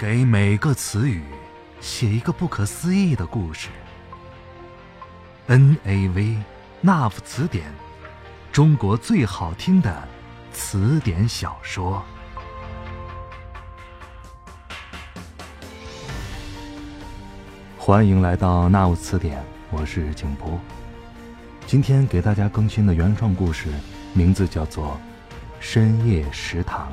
给每个词语写一个不可思议的故事。N A V 那夫词典，中国最好听的词典小说。欢迎来到那夫词典，我是景波。今天给大家更新的原创故事，名字叫做《深夜食堂》。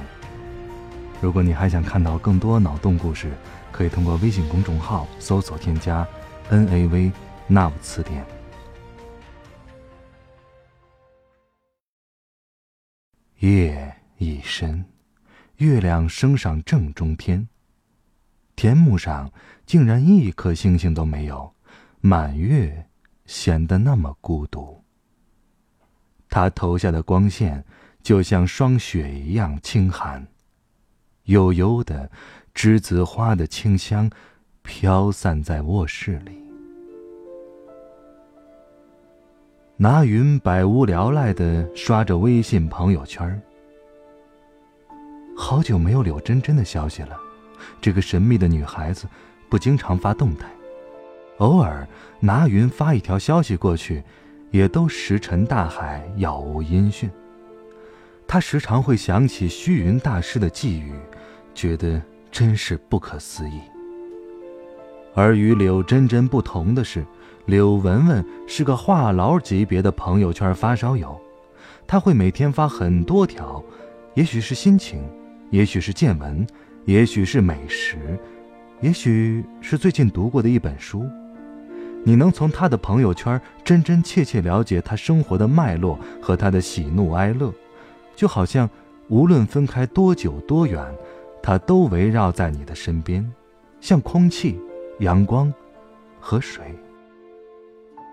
如果你还想看到更多脑洞故事，可以通过微信公众号搜索添加 “N A V 那 v 词典”。夜已深，月亮升上正中天。天幕上竟然一颗星星都没有，满月显得那么孤独。它投下的光线就像霜雪一样清寒。悠悠的栀子花的清香飘散在卧室里。拿云百无聊赖的刷着微信朋友圈好久没有柳真真的消息了。这个神秘的女孩子不经常发动态，偶尔拿云发一条消息过去，也都石沉大海，杳无音讯。他时常会想起虚云大师的寄语。觉得真是不可思议。而与柳真真不同的是，柳文文是个话痨级别的朋友圈发烧友，他会每天发很多条，也许是心情，也许是见闻，也许是美食，也许是最近读过的一本书。你能从他的朋友圈真真切切了解他生活的脉络和他的喜怒哀乐，就好像无论分开多久多远。它都围绕在你的身边，像空气、阳光和水。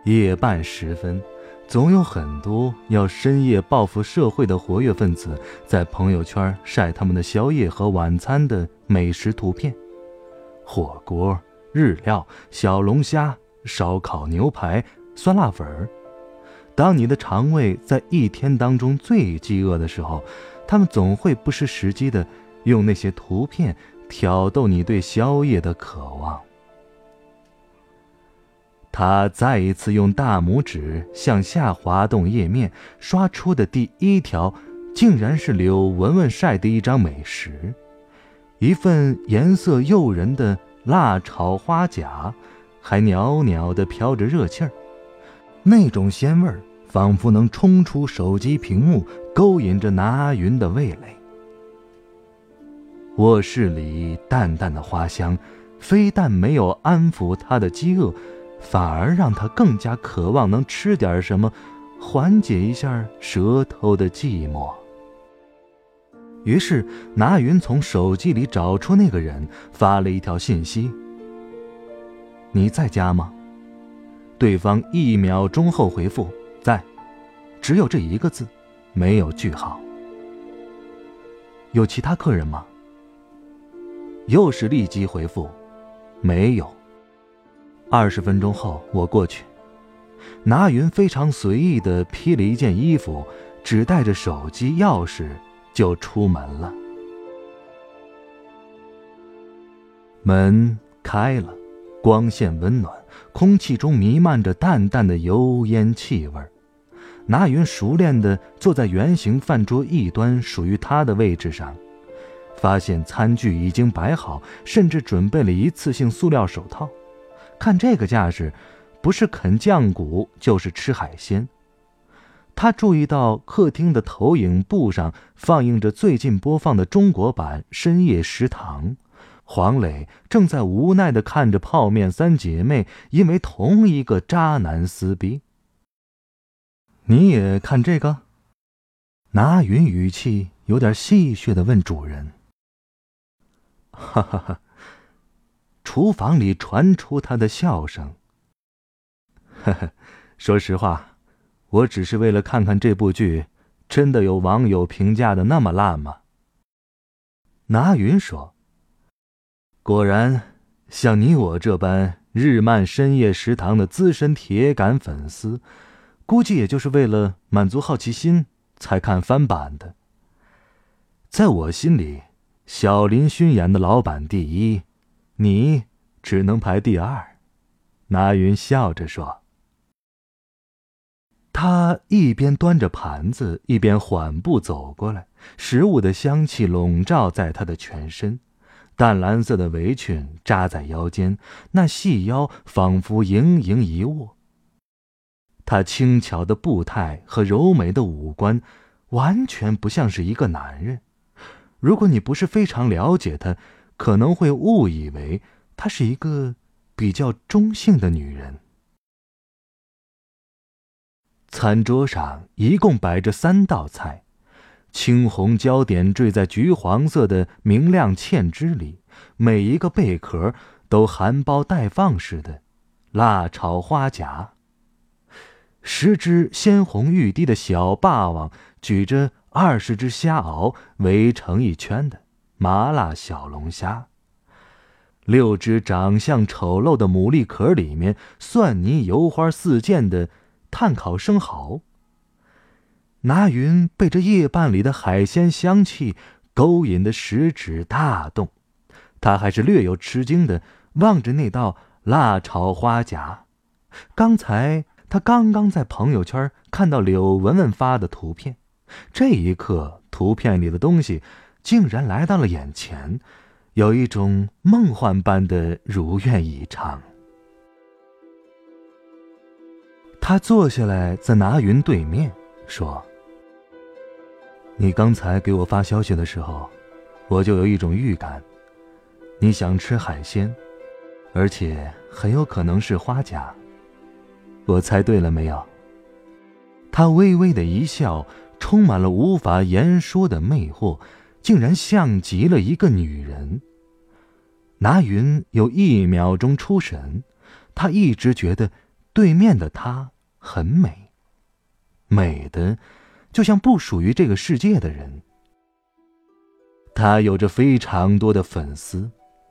夜半时分，总有很多要深夜报复社会的活跃分子在朋友圈晒他们的宵夜和晚餐的美食图片：火锅、日料、小龙虾、烧烤、牛排、酸辣粉。当你的肠胃在一天当中最饥饿的时候，他们总会不失时机的。用那些图片挑逗你对宵夜的渴望。他再一次用大拇指向下滑动页面，刷出的第一条，竟然是柳文文晒的一张美食：一份颜色诱人的辣炒花甲，还袅袅的飘着热气儿，那种鲜味儿仿佛能冲出手机屏幕，勾引着拿云的味蕾。卧室里淡淡的花香，非但没有安抚他的饥饿，反而让他更加渴望能吃点什么，缓解一下舌头的寂寞。于是，拿云从手机里找出那个人，发了一条信息：“你在家吗？”对方一秒钟后回复：“在。”只有这一个字，没有句号。有其他客人吗？又是立即回复，没有。二十分钟后，我过去。拿云非常随意的披了一件衣服，只带着手机、钥匙就出门了。门开了，光线温暖，空气中弥漫着淡淡的油烟气味。拿云熟练的坐在圆形饭桌一端属于他的位置上。发现餐具已经摆好，甚至准备了一次性塑料手套。看这个架势，不是啃酱骨就是吃海鲜。他注意到客厅的投影布上放映着最近播放的中国版《深夜食堂》，黄磊正在无奈地看着泡面三姐妹因为同一个渣男撕逼。你也看这个？拿云语气有点戏谑地问主人。哈哈哈！厨房里传出他的笑声。呵呵，说实话，我只是为了看看这部剧，真的有网友评价的那么烂吗？拿云说：“果然，像你我这般日漫深夜食堂的资深铁杆粉丝，估计也就是为了满足好奇心才看翻版的。在我心里。”小林勋演的老板第一，你只能排第二。”拿云笑着说。他一边端着盘子，一边缓步走过来，食物的香气笼罩在他的全身。淡蓝色的围裙扎在腰间，那细腰仿佛盈盈一握。他轻巧的步态和柔美的五官，完全不像是一个男人。如果你不是非常了解她，可能会误以为她是一个比较中性的女人。餐桌上一共摆着三道菜，青红椒点缀在橘黄色的明亮芡汁里，每一个贝壳都含苞待放似的。辣炒花甲，十只鲜红欲滴的小霸王举着二十只虾螯围成一圈的麻辣小龙虾，六只长相丑陋的牡蛎壳里面蒜泥油花四溅的。炭烤生蚝。拿云被这夜半里的海鲜香气勾引的食指大动，他还是略有吃惊的望着那道辣炒花甲。刚才他刚刚在朋友圈看到柳文文发的图片，这一刻图片里的东西竟然来到了眼前，有一种梦幻般的如愿以偿。他坐下来，在拿云对面说：“你刚才给我发消息的时候，我就有一种预感，你想吃海鲜，而且很有可能是花甲。我猜对了没有？”他微微的一笑，充满了无法言说的魅惑，竟然像极了一个女人。拿云有一秒钟出神，他一直觉得对面的她。很美，美的，就像不属于这个世界的人。他有着非常多的粉丝，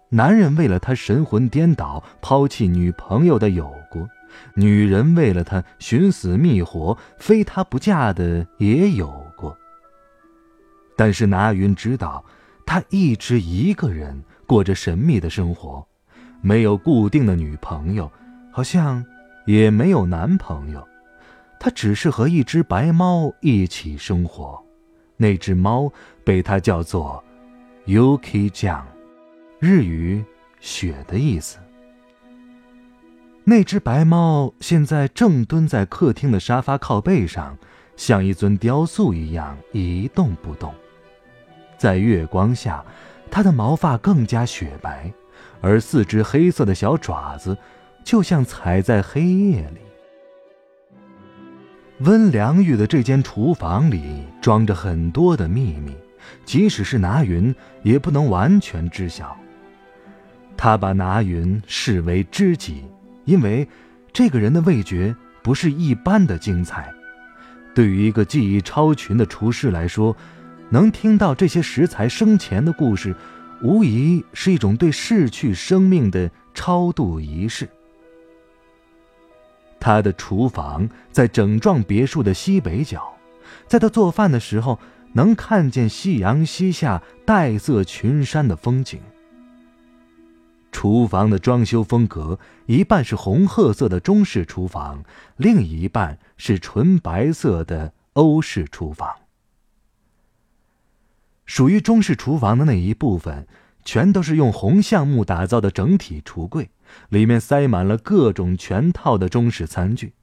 男人为了他神魂颠倒，抛弃女朋友的有过；女人为了他寻死觅活，非他不嫁的也有过。但是拿云知道，他一直一个人过着神秘的生活，没有固定的女朋友，好像。也没有男朋友，他只是和一只白猫一起生活。那只猫被他叫做 “Yuki 酱”，日语“雪”的意思。那只白猫现在正蹲在客厅的沙发靠背上，像一尊雕塑一样一动不动。在月光下，它的毛发更加雪白，而四只黑色的小爪子。就像踩在黑夜里。温良玉的这间厨房里装着很多的秘密，即使是拿云也不能完全知晓。他把拿云视为知己，因为这个人的味觉不是一般的精彩。对于一个技艺超群的厨师来说，能听到这些食材生前的故事，无疑是一种对逝去生命的超度仪式。他的厨房在整幢别墅的西北角，在他做饭的时候，能看见夕阳西下、黛色群山的风景。厨房的装修风格，一半是红褐色的中式厨房，另一半是纯白色的欧式厨房。属于中式厨房的那一部分。全都是用红橡木打造的整体橱柜，里面塞满了各种全套的中式餐具。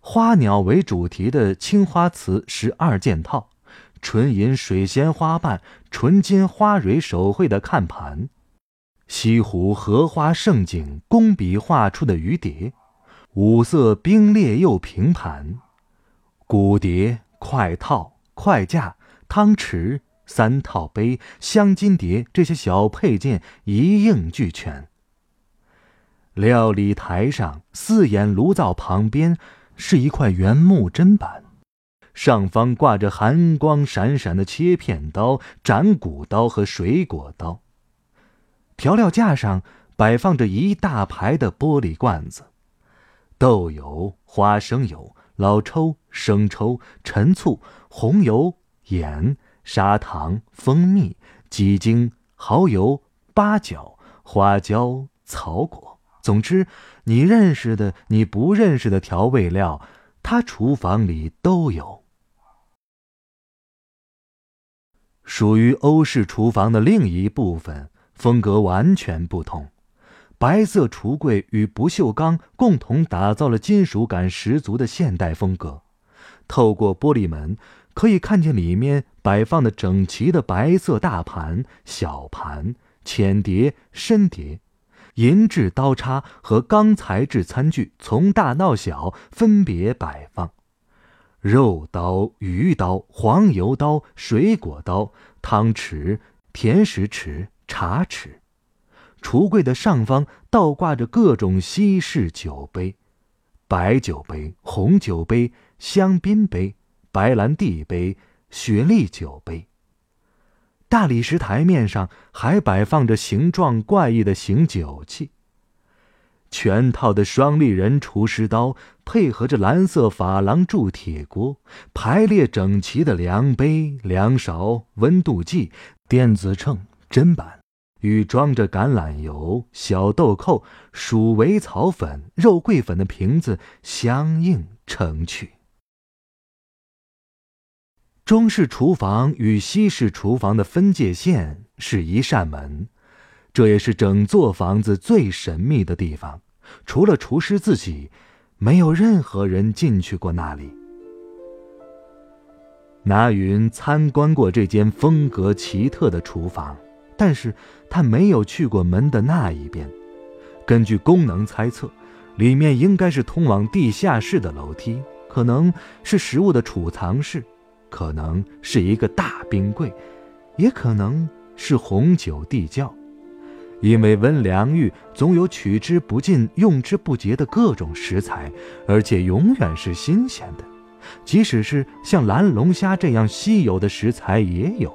花鸟为主题的青花瓷十二件套，纯银水仙花瓣、纯金花蕊手绘的看盘，西湖荷花盛景工笔画出的鱼碟，五色冰裂釉平盘，骨碟、筷套、筷架、汤匙。三套杯、镶金碟这些小配件一应俱全。料理台上四眼炉灶旁边是一块原木砧板，上方挂着寒光闪闪的切片刀、斩骨刀和水果刀。调料架上摆放着一大排的玻璃罐子，豆油、花生油、老抽、生抽、陈醋、红油、盐。砂糖、蜂蜜、鸡精、蚝油、八角、花椒、草果，总之，你认识的、你不认识的调味料，他厨房里都有。属于欧式厨房的另一部分，风格完全不同。白色橱柜与不锈钢共同打造了金属感十足的现代风格。透过玻璃门，可以看见里面摆放的整齐的白色大盘、小盘、浅碟、深碟，银质刀叉和钢材质餐具从大到小分别摆放，肉刀、鱼刀、黄油刀、水果刀、汤匙、甜食匙、茶匙。橱柜的上方倒挂着各种西式酒杯，白酒杯、红酒杯、香槟杯、白兰地杯、雪莉酒杯。大理石台面上还摆放着形状怪异的醒酒器。全套的双立人厨师刀配合着蓝色珐琅铸铁锅，排列整齐的量杯、量勺、温度计、电子秤、砧板。与装着橄榄油、小豆蔻、鼠尾草粉、肉桂粉的瓶子相映成趣。中式厨房与西式厨房的分界线是一扇门，这也是整座房子最神秘的地方。除了厨师自己，没有任何人进去过那里。拿云参观过这间风格奇特的厨房。但是他没有去过门的那一边。根据功能猜测，里面应该是通往地下室的楼梯，可能是食物的储藏室，可能是一个大冰柜，也可能是红酒地窖。因为温良玉总有取之不尽、用之不竭的各种食材，而且永远是新鲜的，即使是像蓝龙虾这样稀有的食材也有。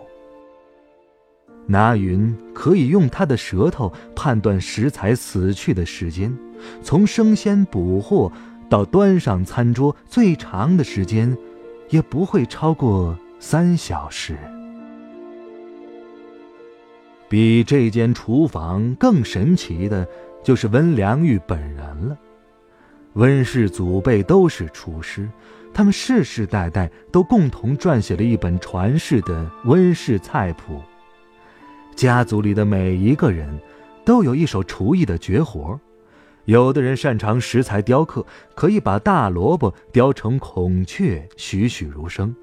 拿云可以用他的舌头判断食材死去的时间，从生鲜捕获到端上餐桌，最长的时间也不会超过三小时。比这间厨房更神奇的，就是温良玉本人了。温氏祖辈都是厨师，他们世世代代都共同撰写了一本传世的温氏菜谱。家族里的每一个人，都有一手厨艺的绝活有的人擅长石材雕刻，可以把大萝卜雕成孔雀，栩栩如生；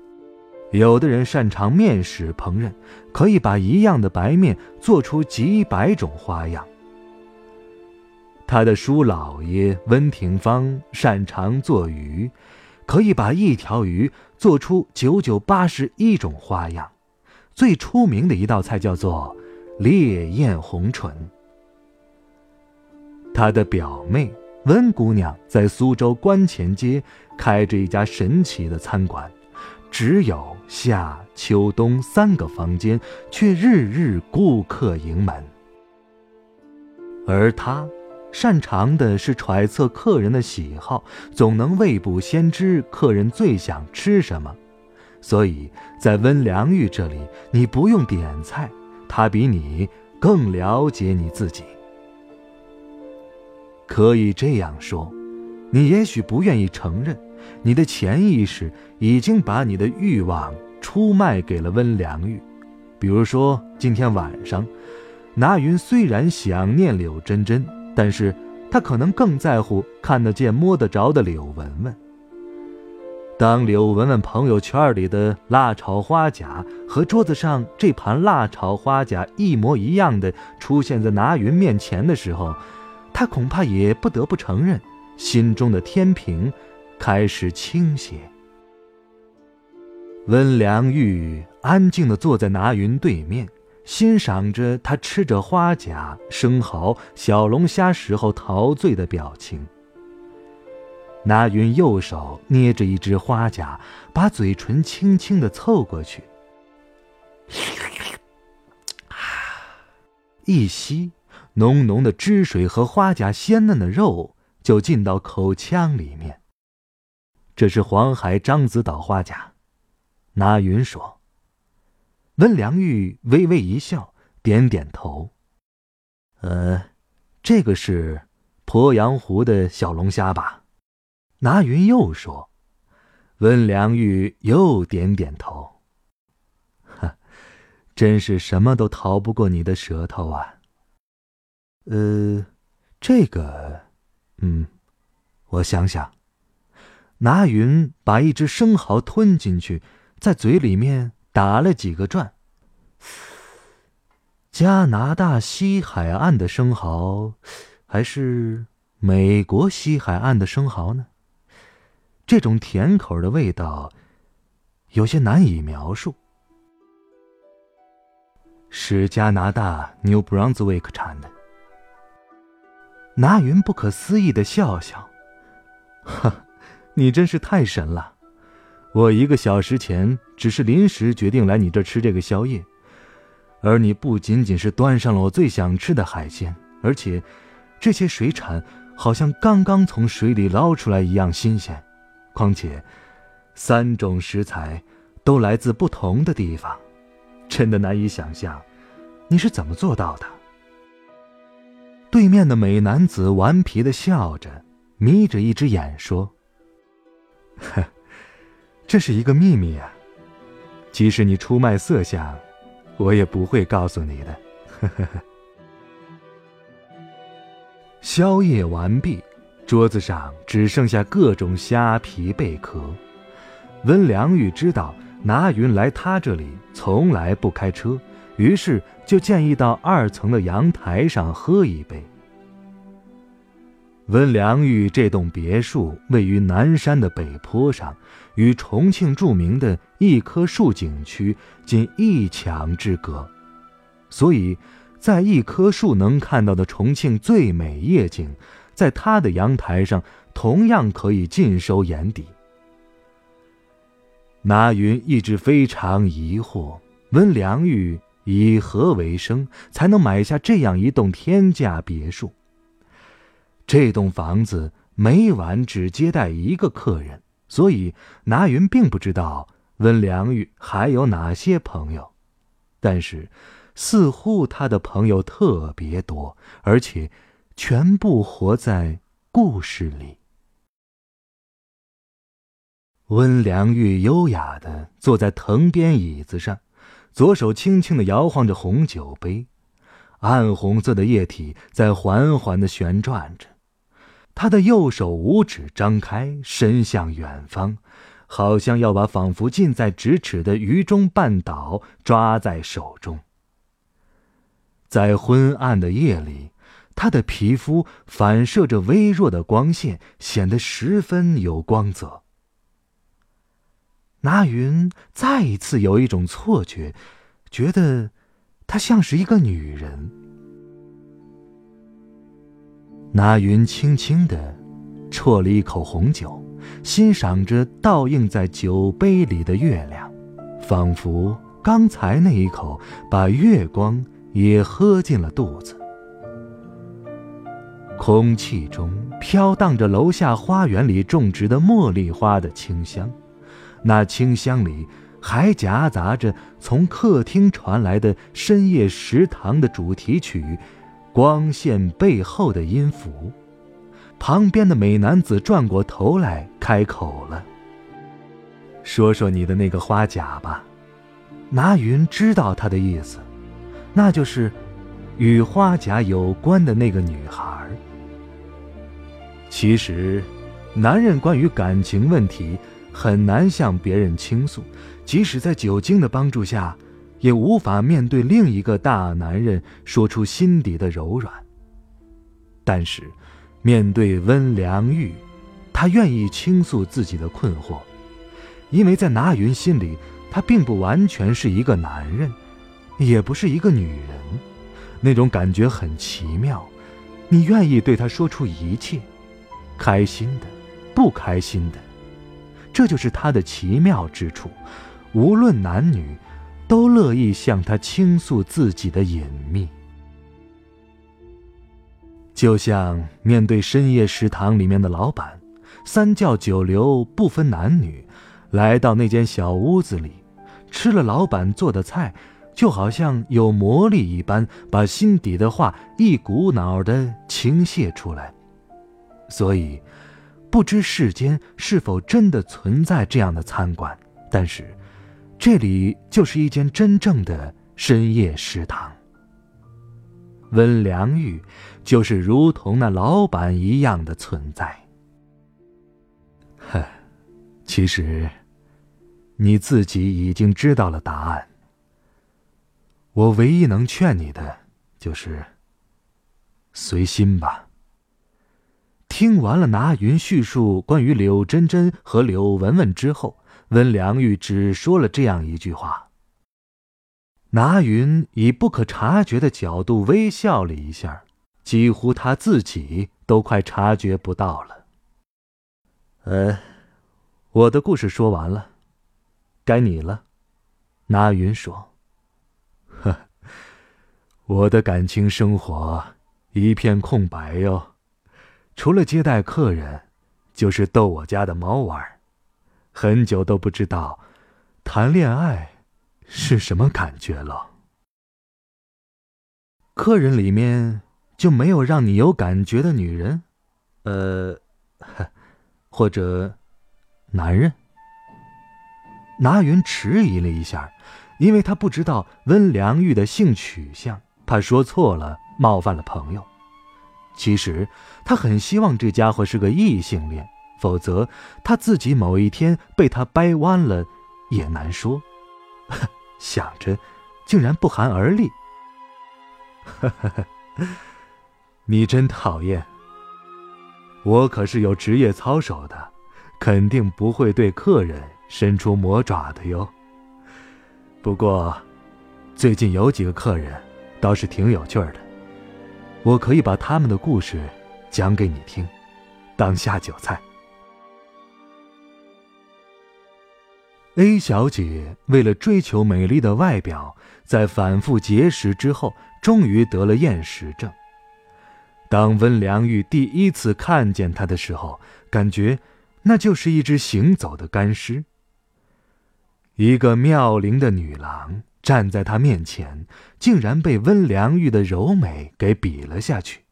有的人擅长面食烹饪，可以把一样的白面做出几百种花样。他的叔老爷温庭芳擅长做鱼，可以把一条鱼做出九九八十一种花样。最出名的一道菜叫做。烈焰红唇。他的表妹温姑娘在苏州观前街开着一家神奇的餐馆，只有夏、秋、冬三个房间，却日日顾客盈门。而他擅长的是揣测客人的喜好，总能未卜先知客人最想吃什么，所以在温良玉这里，你不用点菜。他比你更了解你自己，可以这样说，你也许不愿意承认，你的潜意识已经把你的欲望出卖给了温良玉。比如说，今天晚上，拿云虽然想念柳真真，但是他可能更在乎看得见、摸得着的柳文文。当柳文文朋友圈里的辣炒花甲和桌子上这盘辣炒花甲一模一样的出现在拿云面前的时候，他恐怕也不得不承认，心中的天平开始倾斜。温良玉安静地坐在拿云对面，欣赏着他吃着花甲、生蚝、小龙虾时候陶醉的表情。拿云右手捏着一只花甲，把嘴唇轻轻的凑过去，一吸，浓浓的汁水和花甲鲜嫩的肉就进到口腔里面。这是黄海獐子岛花甲，拿云说。温良玉微微一笑，点点头。呃，这个是鄱阳湖的小龙虾吧？拿云又说。温良玉又点点头。哈，真是什么都逃不过你的舌头啊。呃，这个，嗯，我想想。拿云把一只生蚝吞进去，在嘴里面打了几个转。加拿大西海岸的生蚝，还是美国西海岸的生蚝呢？这种甜口的味道，有些难以描述。是加拿大 New Brunswick 产的。拿云不可思议的笑笑，哈。你真是太神了！我一个小时前只是临时决定来你这吃这个宵夜，而你不仅仅是端上了我最想吃的海鲜，而且这些水产好像刚刚从水里捞出来一样新鲜。况且，三种食材都来自不同的地方，真的难以想象你是怎么做到的。对面的美男子顽皮的笑着，眯着一只眼说。呵，这是一个秘密呀，即使你出卖色相，我也不会告诉你的。呵呵呵。宵夜完毕，桌子上只剩下各种虾皮贝壳。温良玉知道拿云来他这里从来不开车，于是就建议到二层的阳台上喝一杯。温良玉这栋别墅位于南山的北坡上，与重庆著名的一棵树景区仅一墙之隔，所以，在一棵树能看到的重庆最美夜景，在他的阳台上同样可以尽收眼底。拿云一直非常疑惑，温良玉以何为生，才能买下这样一栋天价别墅？这栋房子每晚只接待一个客人，所以拿云并不知道温良玉还有哪些朋友。但是，似乎他的朋友特别多，而且全部活在故事里。温良玉优雅的坐在藤边椅子上，左手轻轻的摇晃着红酒杯，暗红色的液体在缓缓的旋转着。他的右手五指张开，伸向远方，好像要把仿佛近在咫尺的渝中半岛抓在手中。在昏暗的夜里，他的皮肤反射着微弱的光线，显得十分有光泽。拿云再一次有一种错觉，觉得她像是一个女人。拿云轻轻地啜了一口红酒，欣赏着倒映在酒杯里的月亮，仿佛刚才那一口把月光也喝进了肚子。空气中飘荡着楼下花园里种植的茉莉花的清香，那清香里还夹杂着从客厅传来的深夜食堂的主题曲。光线背后的音符，旁边的美男子转过头来开口了：“说说你的那个花甲吧。”拿云知道他的意思，那就是与花甲有关的那个女孩。其实，男人关于感情问题很难向别人倾诉，即使在酒精的帮助下。也无法面对另一个大男人说出心底的柔软。但是，面对温良玉，他愿意倾诉自己的困惑，因为在拿云心里，他并不完全是一个男人，也不是一个女人。那种感觉很奇妙，你愿意对他说出一切，开心的，不开心的，这就是他的奇妙之处。无论男女。都乐意向他倾诉自己的隐秘，就像面对深夜食堂里面的老板，三教九流不分男女，来到那间小屋子里，吃了老板做的菜，就好像有魔力一般，把心底的话一股脑的倾泻出来。所以，不知世间是否真的存在这样的餐馆，但是，这里就是一间真正的深夜食堂。温良玉就是如同那老板一样的存在。呵，其实，你自己已经知道了答案。我唯一能劝你的，就是随心吧。听完了拿云叙述关于柳珍珍和柳文文之后，温良玉只说了这样一句话。拿云以不可察觉的角度微笑了一下，几乎他自己都快察觉不到了。呃，我的故事说完了，该你了。拿云说。呵，我的感情生活一片空白哟，除了接待客人，就是逗我家的猫玩，很久都不知道谈恋爱是什么感觉了。客人里面就没有让你有感觉的女人，呃，或者男人？拿云迟疑了一下。因为他不知道温良玉的性取向，怕说错了冒犯了朋友。其实他很希望这家伙是个异性恋，否则他自己某一天被他掰弯了也难说。想着，竟然不寒而栗。你真讨厌！我可是有职业操守的，肯定不会对客人伸出魔爪的哟。不过，最近有几个客人，倒是挺有趣的。我可以把他们的故事讲给你听，当下酒菜。A 小姐为了追求美丽的外表，在反复节食之后，终于得了厌食症。当温良玉第一次看见她的时候，感觉那就是一只行走的干尸。一个妙龄的女郎站在他面前，竟然被温良玉的柔美给比了下去。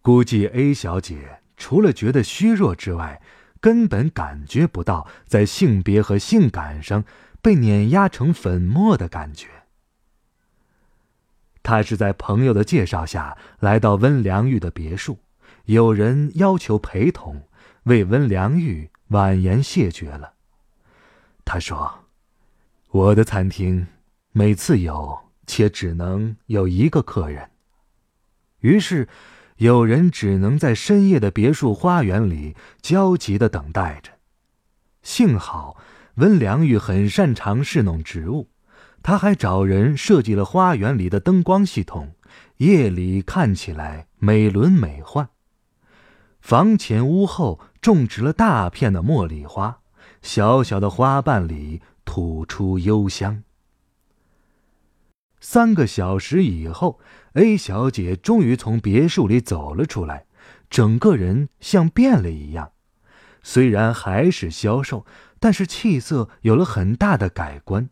估计 A 小姐除了觉得虚弱之外，根本感觉不到在性别和性感上被碾压成粉末的感觉。她是在朋友的介绍下来到温良玉的别墅，有人要求陪同，为温良玉婉言谢绝了。他说。我的餐厅每次有，且只能有一个客人。于是，有人只能在深夜的别墅花园里焦急的等待着。幸好温良玉很擅长侍弄植物，他还找人设计了花园里的灯光系统，夜里看起来美轮美奂。房前屋后种植了大片的茉莉花，小小的花瓣里。吐出幽香。三个小时以后，A 小姐终于从别墅里走了出来，整个人像变了一样。虽然还是消瘦，但是气色有了很大的改观。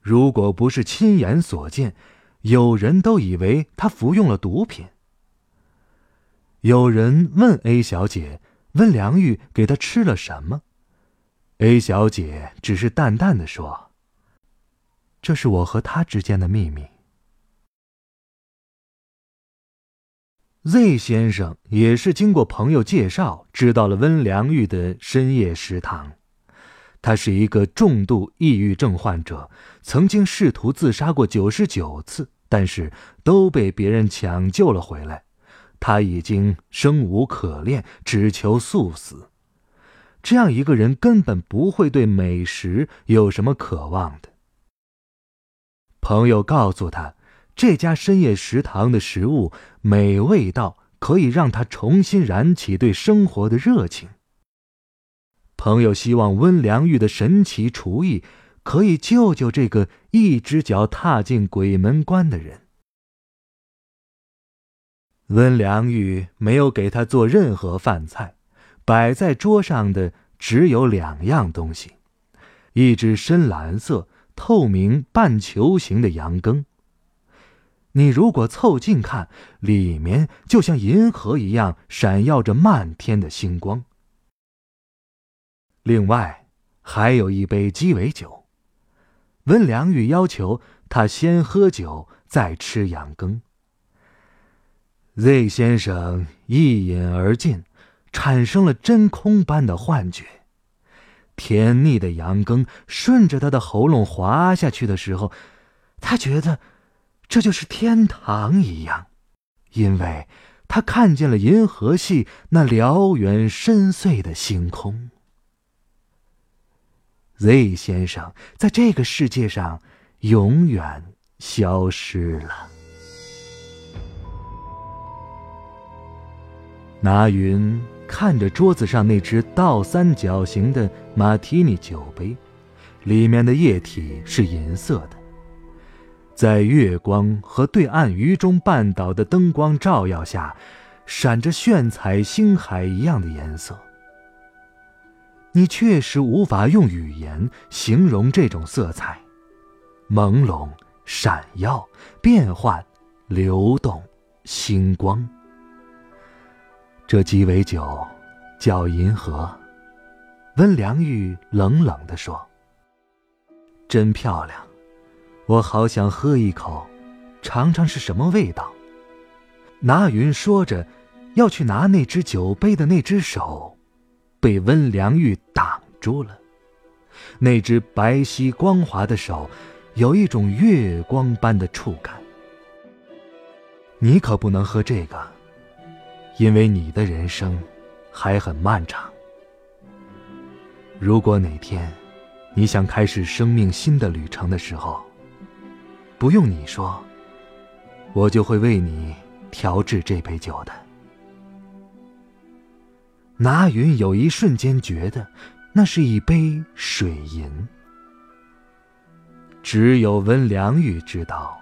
如果不是亲眼所见，有人都以为她服用了毒品。有人问 A 小姐：“温良玉给她吃了什么？” A 小姐只是淡淡的说：“这是我和他之间的秘密。”Z 先生也是经过朋友介绍，知道了温良玉的深夜食堂。他是一个重度抑郁症患者，曾经试图自杀过九十九次，但是都被别人抢救了回来。他已经生无可恋，只求速死。这样一个人根本不会对美食有什么渴望的。朋友告诉他，这家深夜食堂的食物美味到可以让他重新燃起对生活的热情。朋友希望温良玉的神奇厨艺可以救救这个一只脚踏进鬼门关的人。温良玉没有给他做任何饭菜。摆在桌上的只有两样东西：一只深蓝色、透明半球形的羊羹。你如果凑近看，里面就像银河一样闪耀着漫天的星光。另外，还有一杯鸡尾酒。温良玉要求他先喝酒，再吃羊羹。Z 先生一饮而尽，产生了真空般的幻觉。甜腻的羊羹顺着他的喉咙滑下去的时候，他觉得这就是天堂一样，因为他看见了银河系那辽远深邃的星空。Z 先生在这个世界上永远消失了。拿云看着桌子上那只倒三角形的马提尼酒杯，里面的液体是银色的，在月光和对岸鱼中半岛的灯光照耀下，闪着炫彩星海一样的颜色。你确实无法用语言形容这种色彩，朦胧、闪耀、变幻、流动、星光。这鸡尾酒叫银河，温良玉冷冷地说：“真漂亮，我好想喝一口，尝尝是什么味道。”拿云说着，要去拿那只酒杯的那只手，被温良玉挡住了。那只白皙光滑的手，有一种月光般的触感。你可不能喝这个。因为你的人生还很漫长。如果哪天你想开始生命新的旅程的时候，不用你说，我就会为你调制这杯酒的。拿云有一瞬间觉得，那是一杯水银。只有温良玉知道，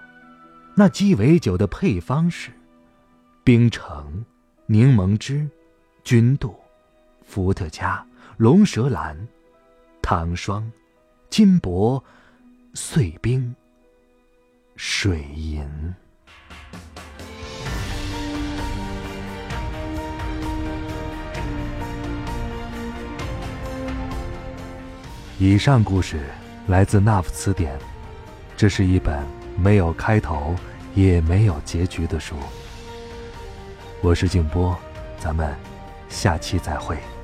那鸡尾酒的配方是冰城。柠檬汁、君度、伏特加、龙舌兰、糖霜、金箔、碎冰、水银。以上故事来自《那夫词典》，这是一本没有开头也没有结局的书。我是静波，咱们下期再会。